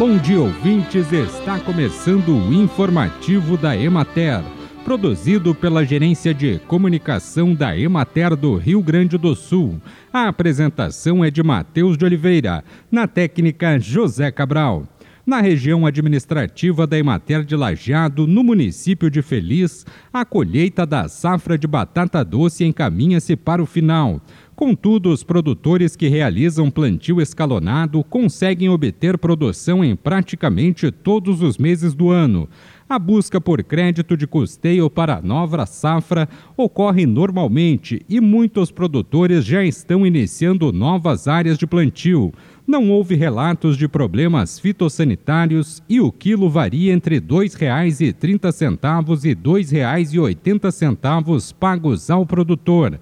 Bom dia, ouvintes. Está começando o informativo da Emater, produzido pela Gerência de Comunicação da Emater do Rio Grande do Sul. A apresentação é de Matheus de Oliveira, na técnica José Cabral. Na região administrativa da Emater de Lajeado, no município de Feliz, a colheita da safra de batata doce encaminha-se para o final. Contudo, os produtores que realizam plantio escalonado conseguem obter produção em praticamente todos os meses do ano. A busca por crédito de custeio para a nova safra ocorre normalmente e muitos produtores já estão iniciando novas áreas de plantio. Não houve relatos de problemas fitossanitários e o quilo varia entre R$ 2,30 e R$ 2,80 pagos ao produtor.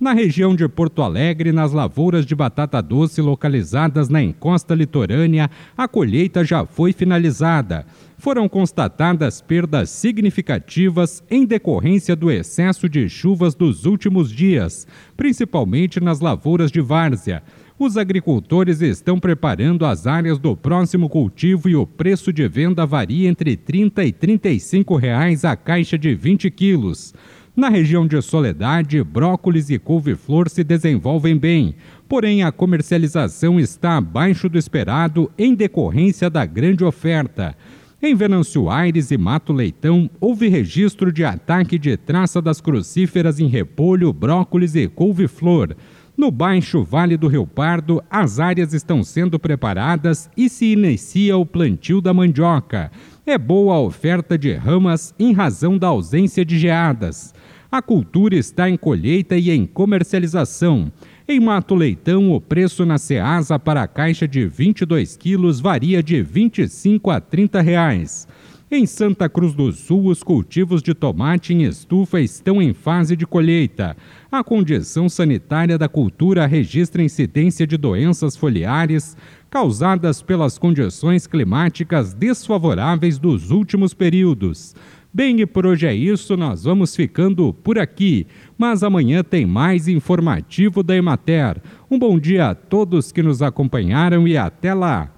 Na região de Porto Alegre, nas lavouras de batata doce localizadas na encosta litorânea, a colheita já foi finalizada. Foram constatadas perdas significativas em decorrência do excesso de chuvas dos últimos dias, principalmente nas lavouras de várzea. Os agricultores estão preparando as áreas do próximo cultivo e o preço de venda varia entre R$ 30 e 35 reais a caixa de 20 quilos. Na região de Soledade, brócolis e couve-flor se desenvolvem bem, porém a comercialização está abaixo do esperado em decorrência da grande oferta. Em Venâncio Aires e Mato Leitão, houve registro de ataque de traça das crucíferas em repolho, brócolis e couve-flor. No Baixo Vale do Rio Pardo, as áreas estão sendo preparadas e se inicia o plantio da mandioca. É boa a oferta de ramas em razão da ausência de geadas. A cultura está em colheita e em comercialização. Em Mato Leitão, o preço na Ceasa para a caixa de 22 quilos varia de 25 a 30 reais. Em Santa Cruz do Sul, os cultivos de tomate em estufa estão em fase de colheita. A condição sanitária da cultura registra incidência de doenças foliares causadas pelas condições climáticas desfavoráveis dos últimos períodos. Bem, e por hoje é isso, nós vamos ficando por aqui. Mas amanhã tem mais informativo da Emater. Um bom dia a todos que nos acompanharam e até lá!